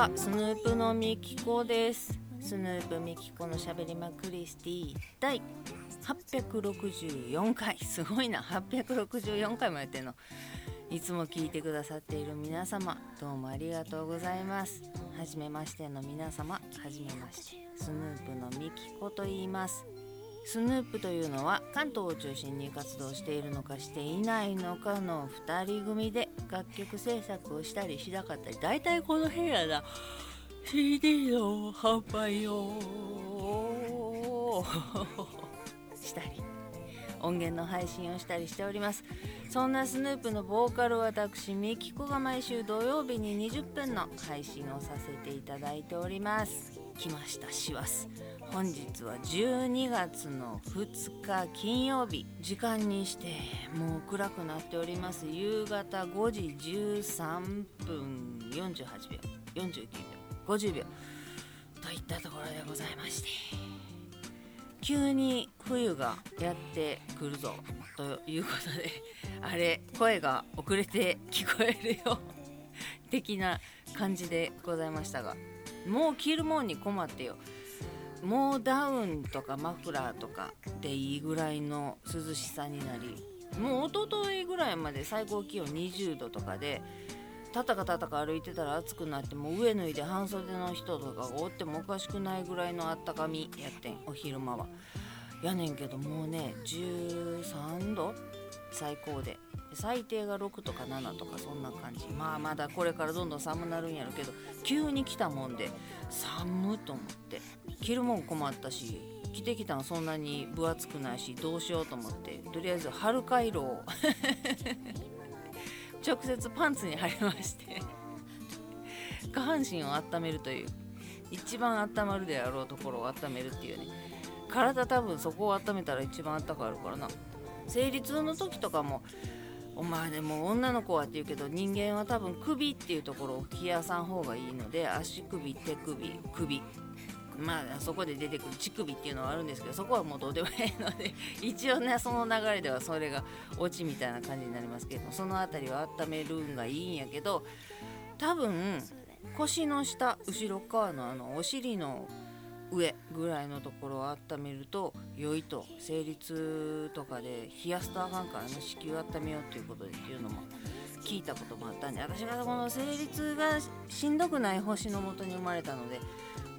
はスヌープのみきこです。スヌープみきこのしゃべりまクリスティ第864回。すごいな。864回もやってんの。いつも聞いてくださっている皆様どうもありがとうございます。はじめましての皆様はじめまして。スヌープのみきこと言います。スヌープというのは関東を中心に活動しているのかしていないのかの2人組で楽曲制作をしたりしなかったり大体この部屋だ。CD の販売をしたり。音源の配信をしたりしております。そんなスヌープのボーカル私ミキコが毎週土曜日に20分の配信をさせていただいております。来ました師走。本日は12月の2日金曜日。時間にしてもう暗くなっております。夕方5時13分48秒。49秒。50秒。といったところでございまして。急に冬がやってくるぞ。ということであれ声が遅れて聞こえるよ。的な感じでございましたがもう着るもんに困ってよ。もうダウンとかマフラーとかでいいぐらいの涼しさになりもう一昨日ぐらいまで最高気温20度とかでたたかたたか歩いてたら暑くなってもう上脱いで半袖の人とかがおってもおかしくないぐらいのあったかみやってんお昼間は。やねんけどもうね13度最高で。最低が6とか7とかそんな感じ。まあまだこれからどんどん寒なるんやろうけど急に来たもんで寒と思って。着るもん困ったし着てきたのそんなに分厚くないしどうしようと思ってとりあえず春回路を 直接パンツに貼りまして下半身を温めるという一番温まるであろうところを温めるっていうね。体多分そこを温めたら一番あったかいるからな。生理痛の時とかもお前でも女の子はって言うけど人間は多分首っていうところを冷やさん方がいいので足首手首首。まあそこで出てくる乳首っていうのはあるんですけどそこはもうどうでもいいので 一応ねその流れではそれがオチみたいな感じになりますけどその辺りは温めるんがいいんやけど多分腰の下後ろ側のあのお尻の上ぐらいのところを温めると良いと生理痛とかで冷やすとあかんからね子宮温めようっていうことでっていうのも聞いたこともあったんで私がこの生理痛がしんどくない星のもとに生まれたので、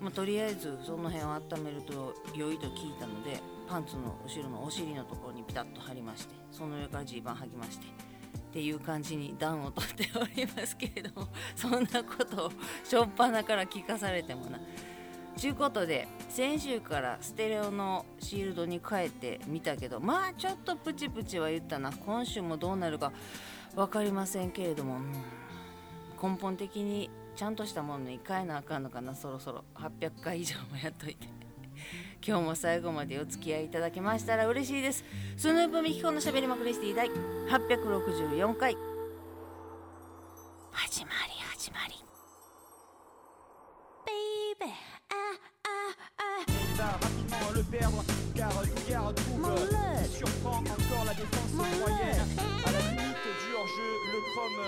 まあ、とりあえずその辺を温めると良いと聞いたのでパンツの後ろのお尻のところにピタッと貼りましてその上からジーパン履きましてっていう感じに暖をとっておりますけれども そんなことをしょっぱなから聞かされてもな。ちゅうことで先週からステレオのシールドに変えてみたけどまあちょっとプチプチは言ったな今週もどうなるか分かりませんけれども、うん、根本的にちゃんとしたものに変えなあかんのかなそろそろ。800回以上もやっといて。今日も最後までお付き合いいただけましたら嬉しいです。スヌープミキコのしゃべりまくりスティ第864回始まり始まり。Baby va rapidement le perdre car Lugard trouve surprend encore la défense moyenne à la limite George le Chrome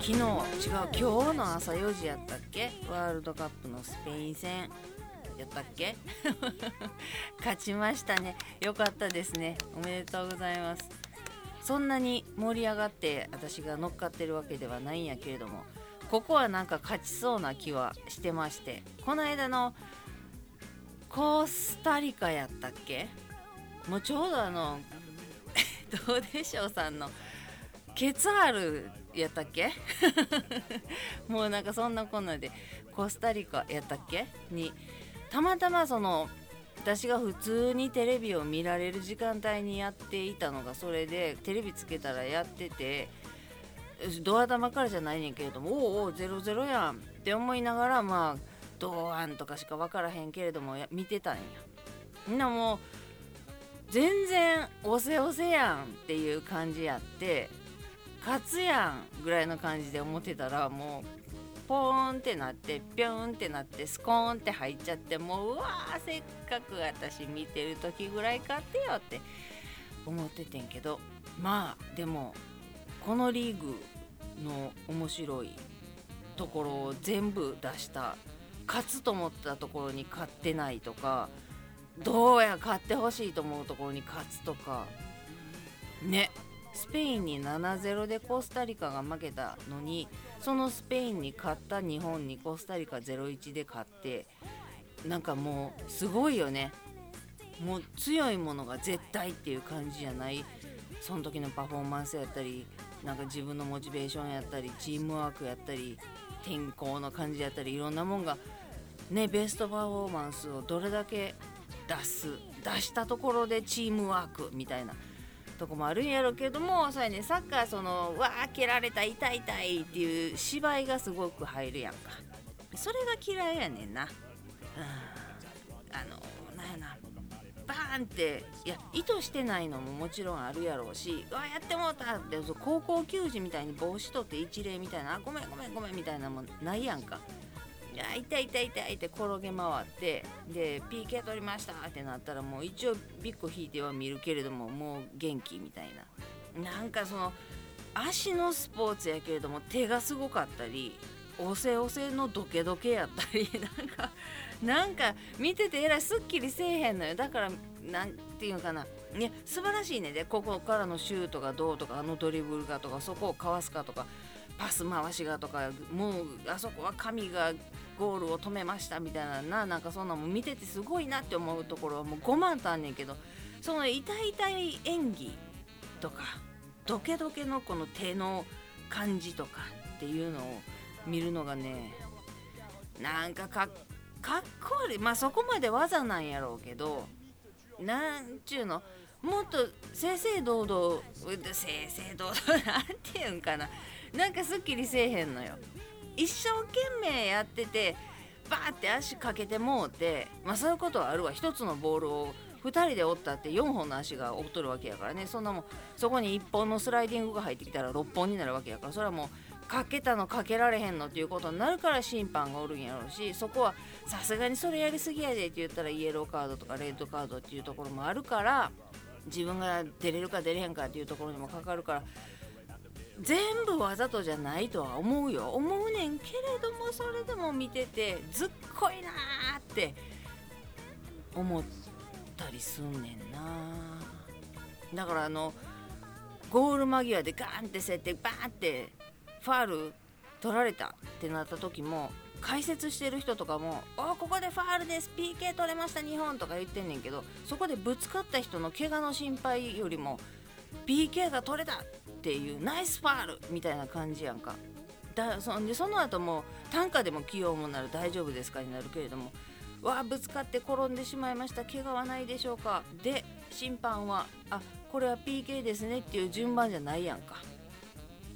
昨日違う今日の朝4時やったっけワールドカップのスペイン戦やったっけ勝ちましたねよかったですねおめでとうございますそんなに盛り上がって私が乗っかってるわけではないんやけれどもここはなんか勝ちそうな気はしてましてこの間のコスタリカやったっけ？もうちょうどあの どうでしょうさんのケツァールやったっけ？もうなんかそんなこんなでコスタリカやったっけ？にたまたまその私が普通にテレビを見られる時間帯にやっていたのがそれでテレビつけたらやっててドア玉からじゃないねんけれどもおおお00やんって思いながらまあドアンとかしか分からへんけれども見てたんや。みんなもう全然おせおせやんっていう感じやって勝つやんぐらいの感じで思ってたらもうポーンってなってピョンってなってスコーンって入っちゃってもううわーせっかく私見てる時ぐらい勝ってよって思っててんけどまあでもこのリーグの面白いところを全部出した勝つと思ったところに勝ってないとかどうや勝ってほしいと思うところに勝つとか。ね。スペインに7-0でコスタリカが負けたのにそのスペインに勝った日本にコスタリカ0-1で勝ってなんかもうすごいよね。もう強いものが絶対っていう感じじゃない。その時のパフォーマンスやったりなんか自分のモチベーションやったりチームワークやったり天候の感じやったりいろんなもんがねベストパフォーマンスをどれだけ出す出したところでチームワークみたいなとこもあるんやろうけどもそうやねサッカーそのわあ蹴られた痛い痛いっていう芝居がすごく入るやんか。それが嫌いやねんな、うん、あのなんやな。バーンっていや意図してないのももちろんあるやろうしうわやってもうたって高校球児みたいに帽子取って一礼みたいなあごめんごめんごめんみたいなもんないやんか。いや痛い痛い痛いって転げ回ってで PK 取りましたってなったらもう一応ビッグ引いては見るけれどももう元気みたいな。なんかその足のスポーツやけれども手がすごかったりおせおせのドケドケやったり なんかなんか見ててえらいすっきりせえへんのよ。だからなんていうのかな。いや素晴らしいね。でここからのシュートがどうとかあのドリブルがとかそこをかわすかとか。パス回しがとかもうあそこは神がゴールを止めましたみたいなななんかそんなも見ててすごいなって思うところはもう5万とあんねんけどその痛い痛い演技とかドケドケのこの手の感じとかっていうのを見るのがねなんかかっこ悪い。まあそこまで技なんやろうけどなんちゅうの。もっと正々堂々正々堂々なんていうんかな。なんかすっきりせえへんのよ。一生懸命やっててバーって足かけてもうてまあそういうことはあるわ。一つのボールを2人で折ったって4本の足が折っとるわけやからね。そんなもんそこに1本のスライディングが入ってきたら6本になるわけやから。それはもうかけたのかけられへんのっていうことになるから審判がおるんやろうしそこはさすがにそれやりすぎやでって言ったらイエローカードとかレッドカードっていうところもあるから自分が出れるか出れへんかっていうところにもかかるから全部わざとじゃないとは思うよ。思うねんけれどもそれでも見ててずっこいなーって思ったりすんねんな。だからあのゴール間際でガーンって設定バーンってファール取られたってなった時も解説してる人とかも「おここでファールです。PK 取れました。日本」とか言ってんねんけどそこでぶつかった人の怪我の心配よりも PK が取れたっていうナイスファールみたいな感じやんか。だそんでその後も短歌でも器用もなる大丈夫ですかになるけれどもわあぶつかって転んでしまいました。怪我はないでしょうか。で審判はあこれは PK ですねっていう順番じゃないやんか。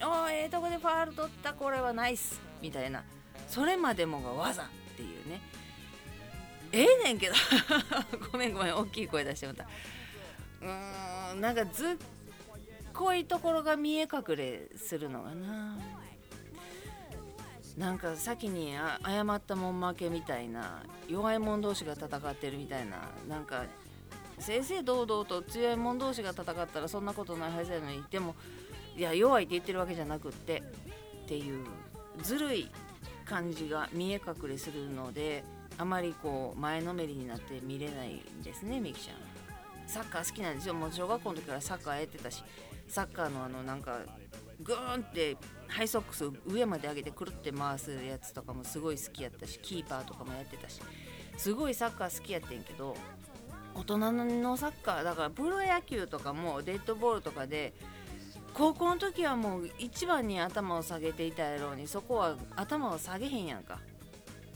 おーええー、とこでファール取った。これはナイスみたいな。それまでもが技っていうね。ええー、ねんけど。ごめんごめん大きい声出してもた。うーんなんかずっこいところが見え隠れするのがな。なんか先に謝ったもん負けみたいな弱い者同士が戦ってるみたいななんか正々堂々と強い者同士が戦ったらそんなことないはずやのにでもいや弱いって言ってるわけじゃなくってっていうずるい感じが見え隠れするのであまりこう前のめりになって見れないんですねみきちゃん。サッカー好きなんですよ。もう小学校の時からサッカーやってたしサッカーのあのなんかグーンってハイソックス上まで上げてくるって回すやつとかもすごい好きやったしキーパーとかもやってたしすごいサッカー好きやってんけど大人のサッカーだからプロ野球とかもデッドボールとかで高校の時はもう一番に頭を下げていたやろうにそこは頭を下げへんやんか。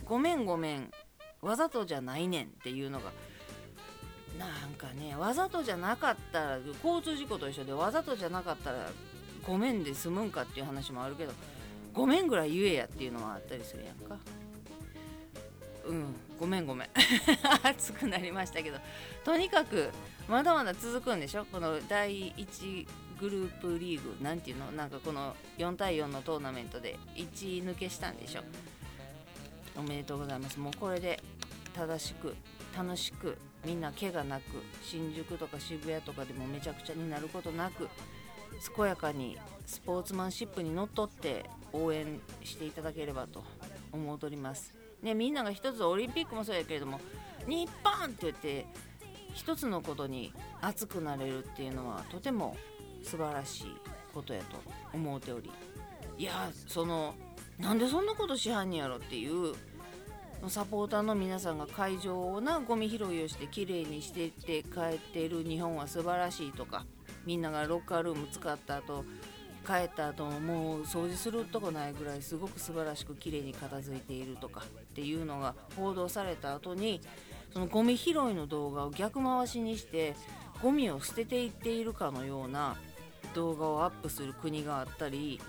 ごめんごめんわざとじゃないねんっていうのがなんかねわざとじゃなかったら交通事故と一緒でわざとじゃなかったらごめんで済むんかっていう話もあるけどごめんぐらい言えやっていうのはあったりするやんか。うんごめんごめん。熱くなりましたけど。とにかくまだまだ続くんでしょ？この第1グループリーグなんていうの？なんかこの4対4のトーナメントで1抜けしたんでしょ？おめでとうございます。もうこれで正しく楽しくみんな怪我なく新宿とか渋谷とかでもめちゃくちゃになることなく健やかにスポーツマンシップにのっとって応援していただければと思うとります。ね、みんなが一つオリンピックもそうやけれども日本って言って一つのことに熱くなれるっていうのはとても素晴らしいことやと思うておりいやそのなんでそんなことしはんねやろっていうサポーターの皆さんが会場をなゴミ拾いをしてきれいにしてって帰っている日本は素晴らしいとかみんながロッカールーム使った後帰った後ももう掃除するとこないぐらいすごく素晴らしくきれいに片付いているとかっていうのが報道された後にそのゴミ拾いの動画を逆回しにしてゴミを捨てていっているかのような動画をアップする国があったり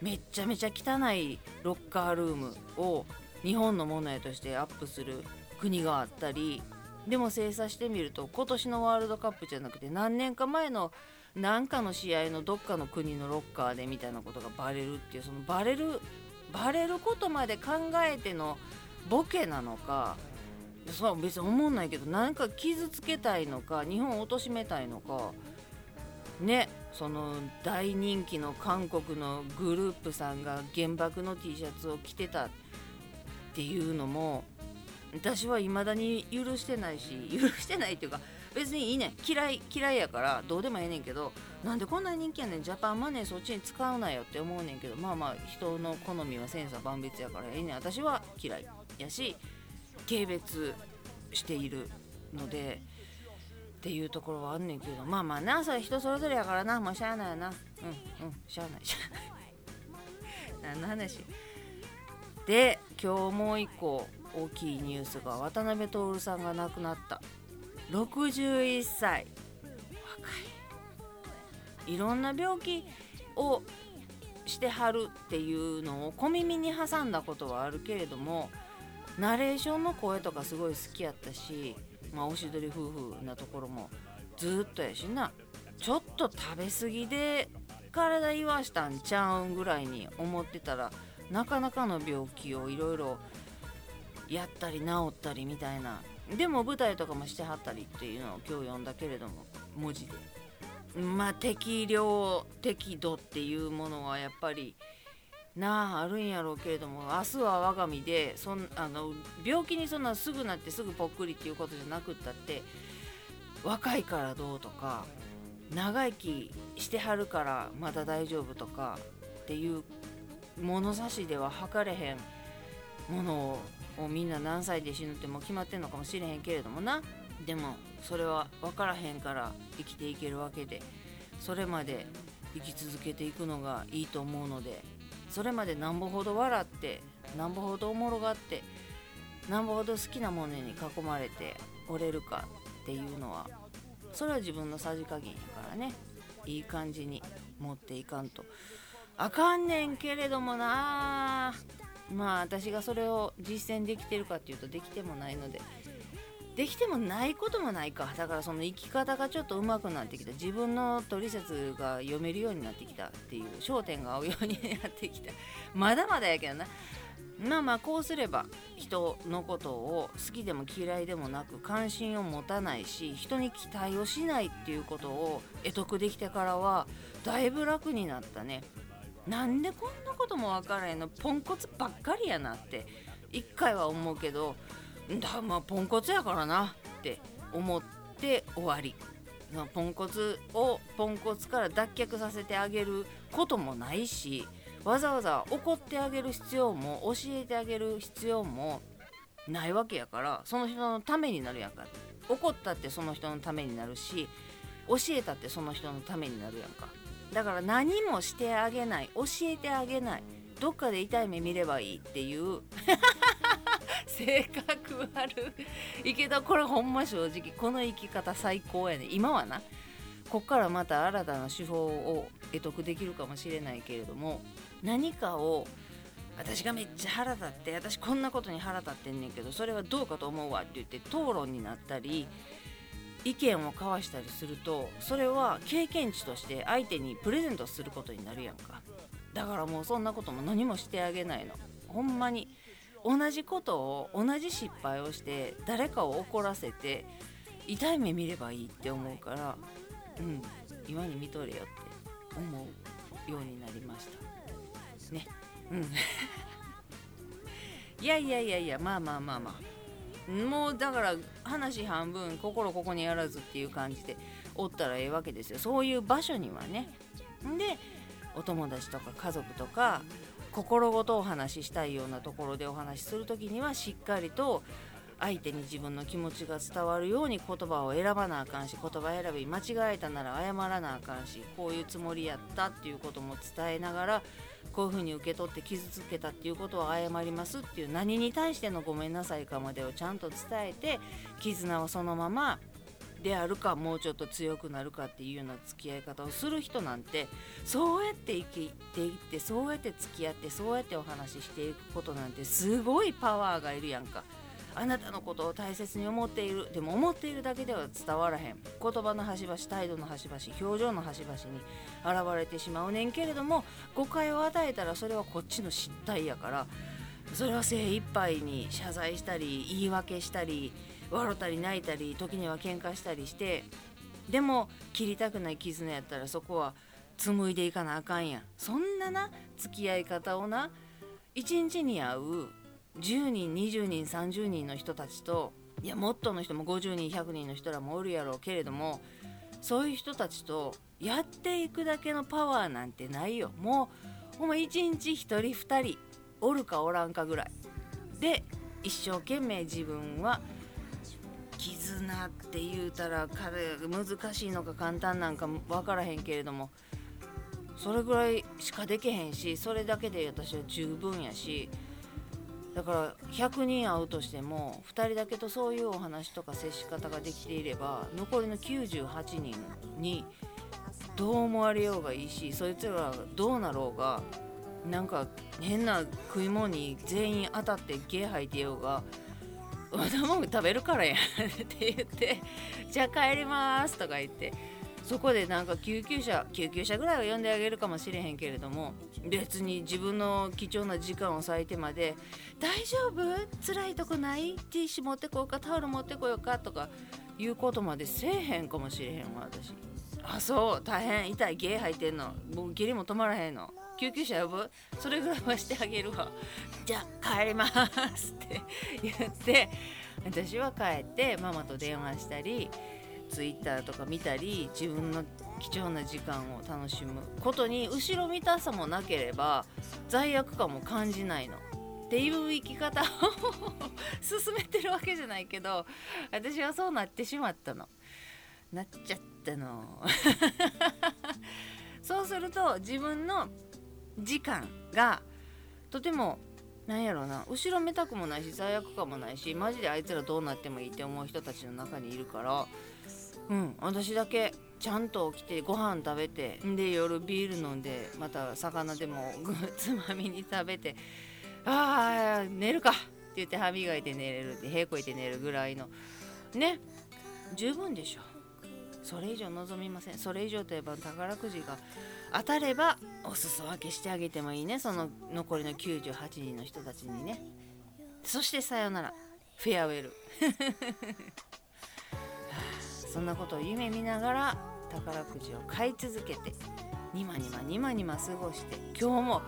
めちゃめちゃ汚いロッカールームを日本のものやとしてアップする国があったりでも精査してみると今年のワールドカップじゃなくて何年か前の何かの試合のどっかの国のロッカーでみたいなことがバレるっていうそのバレるバレることまで考えてのボケなのかそう別に思んないけど何か傷つけたいのか日本を貶めたいのかねその大人気の韓国のグループさんが原爆の T シャツを着てたっていうのも私はいまだに許してないし許してないっていうか別にいいね嫌い嫌いやからどうでもええねんけどなんでこんなに人気やねん。ジャパンマネーそっちに使うなよって思うねんけどまあまあ人の好みは千差万別やからええねん。私は嫌いやし軽蔑しているのでっていうところはあんねんけどまあまあなそれ人それぞれやからな。まあしゃあないな。うんうんしゃあないしゃあない。何の話？で今日もう一個大きいニュースが渡辺徹さんが亡くなった。61歳。若い。いろんな病気をしてはるっていうのを小耳に挟んだことはあるけれどもナレーションの声とかすごい好きやったし、まあ、おしどり夫婦なところもずっとやしな。ちょっと食べ過ぎで体言わしたんちゃうんぐらいに思ってたらなかなかの病気をいろいろやったり治ったりみたいな。でも舞台とかもしてはったりっていうのを今日読んだけれども文字で。まあ適量適度っていうものはやっぱりなああるんやろうけれども明日は我が身でそんあの病気にそんなすぐなってすぐぽっくりっていうことじゃなくったって若いからどうとか長生きしてはるからまだ大丈夫とかっていう物差しでは測れへんものをみんな何歳で死ぬってもう決まってんのかもしれへんけれどもな。でもそれは分からへんから生きていけるわけで。それまで生き続けていくのがいいと思うので。それまでなんぼほど笑ってなんぼほどおもろがってなんぼほど好きなものに囲まれておれるかっていうのはそれは自分のさじ加減やからね。いい感じに持っていかんと。あかんねんけれどもな。まあ私がそれを実践できてるかっていうとできてもないので。できてもないこともないか。だからその生き方がちょっと上手くなってきた。自分の取説が読めるようになってきたっていう。焦点が合うようになってきた。まだまだやけどな。まあまあこうすれば人のことを好きでも嫌いでもなく関心を持たないし人に期待をしないっていうことを得得できてからはだいぶ楽になったね。なんでこんなことも分からへんの？ポンコツばっかりやなって。一回は思うけどだまあポンコツやからな。って思って終わり。ポンコツをポンコツから脱却させてあげることもないしわざわざ怒ってあげる必要も教えてあげる必要もないわけやからその人のためになるやんか。怒ったってその人のためになるし教えたってその人のためになるやんか。だから何もしてあげない教えてあげない。どっかで痛い目見ればいいっていう 性格悪い。けどこれほんま正直この生き方最高やね。今はなこっからまた新たな手法を得得できるかもしれないけれども何かを私がめっちゃ腹立って私こんなことに腹立ってんねんけどそれはどうかと思うわって言って討論になったり意見を交わしたりするとそれは経験値として相手にプレゼントすることになるやんか。だからもうそんなことも何もしてあげないの。ほんまに。同じことを同じ失敗をして誰かを怒らせて痛い目見ればいいって思うからうん今に見とれよって思うようになりました。ね。うん。いやいやいやいやまあまあまあまあ。もうだから話半分心ここにあらずっていう感じでおったらええわけですよ。そういう場所にはね。でお友達とか家族とか心ごとお話ししたいようなところでお話しする時にはしっかりと相手に自分の気持ちが伝わるように言葉を選ばなあかんし言葉選び間違えたなら謝らなあかんしこういうつもりやったっていうことも伝えながらこういうふうに受け取って傷つけたっていうことは謝りますっていう何に対してのごめんなさいかまでをちゃんと伝えて絆をそのままであるかもうちょっと強くなるかっていうような付き合い方をする人なんてそうやって生きていってそうやって付き合ってそうやってお話ししていくことなんてすごいパワーがいるやんか。あなたのことを大切に思っているでも思っているだけでは伝わらへん。言葉の端々態度の端々表情の端々に現れてしまうねんけれども誤解を与えたらそれはこっちの失態やからそれは精一杯に謝罪したり言い訳したり笑ったり泣いたり時には喧嘩したりしてでも切りたくない絆やったらそこは紡いでいかなあかんやん。そんなな付き合い方をな一日に会う10人20人30人の人たちといやもっとの人も50人100人の人らもおるやろうけれどもそういう人たちとやっていくだけのパワーなんてないよ。もうほんま1日1人2人おるかおらんかぐらい。で一生懸命自分は絆って言うたら彼難しいのか簡単なんか分からへんけれどもそれぐらいしかできへんしそれだけで私は十分やしだから100人会うとしても2人だけとそういうお話とか接し方ができていれば残りの98人にどう思われようがいいしそいつらどうなろうがなんか変な食い物に全員当たってゲー吐いてようが「和田もん食べるからやん 」って言って「じゃあ帰ります」とか言ってそこでなんか救急車救急車ぐらいは呼んであげるかもしれへんけれども別に自分の貴重な時間を割いてまで「大丈夫？辛いとこない？ティッシュ持ってこようか？タオル持ってこようか」とかいうことまでせえへんかもしれへんわ私。あそう。大変。痛い。ゲー吐いてんの。僕下痢も止まらへんの。救急車呼ぶ？それぐらいはしてあげるわ。じゃあ帰りますって 言って私は帰ってママと電話したりツイッターとか見たり自分の貴重な時間を楽しむことに後ろめたさもなければ罪悪感も感じないの。っていう生き方を 進めてるわけじゃないけど私はそうなってしまったの。なっちゃったの。そうすると自分の時間がとてもなんやろな後ろめたくもないし罪悪感もないしマジであいつらどうなってもいいって思う人たちの中にいるからうん私だけちゃんと起きてご飯食べてで夜ビール飲んでまた魚でも つまみに食べてああ寝るかって言って歯磨いて寝れるってへこいて寝るぐらいの。ね。十分でしょ。それ以上望みません。それ以上といえば宝くじが当たればお裾分けしてあげてもいいね。その残りの98人の人たちにね。そしてさよなら。フェアウェル。そんなことを夢見ながら宝くじを買い続けてニマニマニマニマ過ごして今日も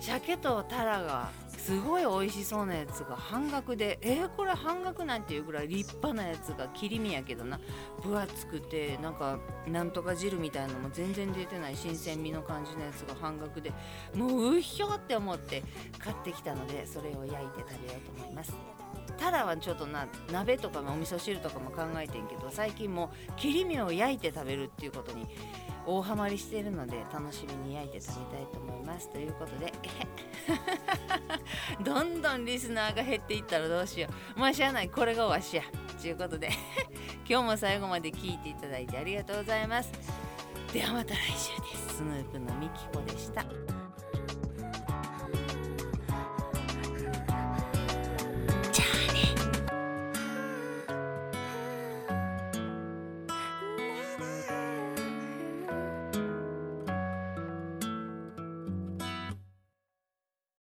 鮭とタラがすごい美味しそうなやつが半額でえー、これ半額なんていうぐらい立派なやつが切り身やけどな。分厚くてなんかなんとか汁みたいなのも全然出てない新鮮味の感じのやつが半額で。もううひょって思って買ってきたのでそれを焼いて食べようと思います。タラはちょっとな鍋とかお味噌汁とかも考えてんけど最近も切り身を焼いて食べるっていうことに大ハマりしてるので楽しみに焼いて食べたいと思います。ということで どんどんリスナーが減っていったらどうしよう。まあしゃあない。これがわしや。ということで 今日も最後まで聞いていただいてありがとうございます。ではまた来週です。スヌープのみきこでした。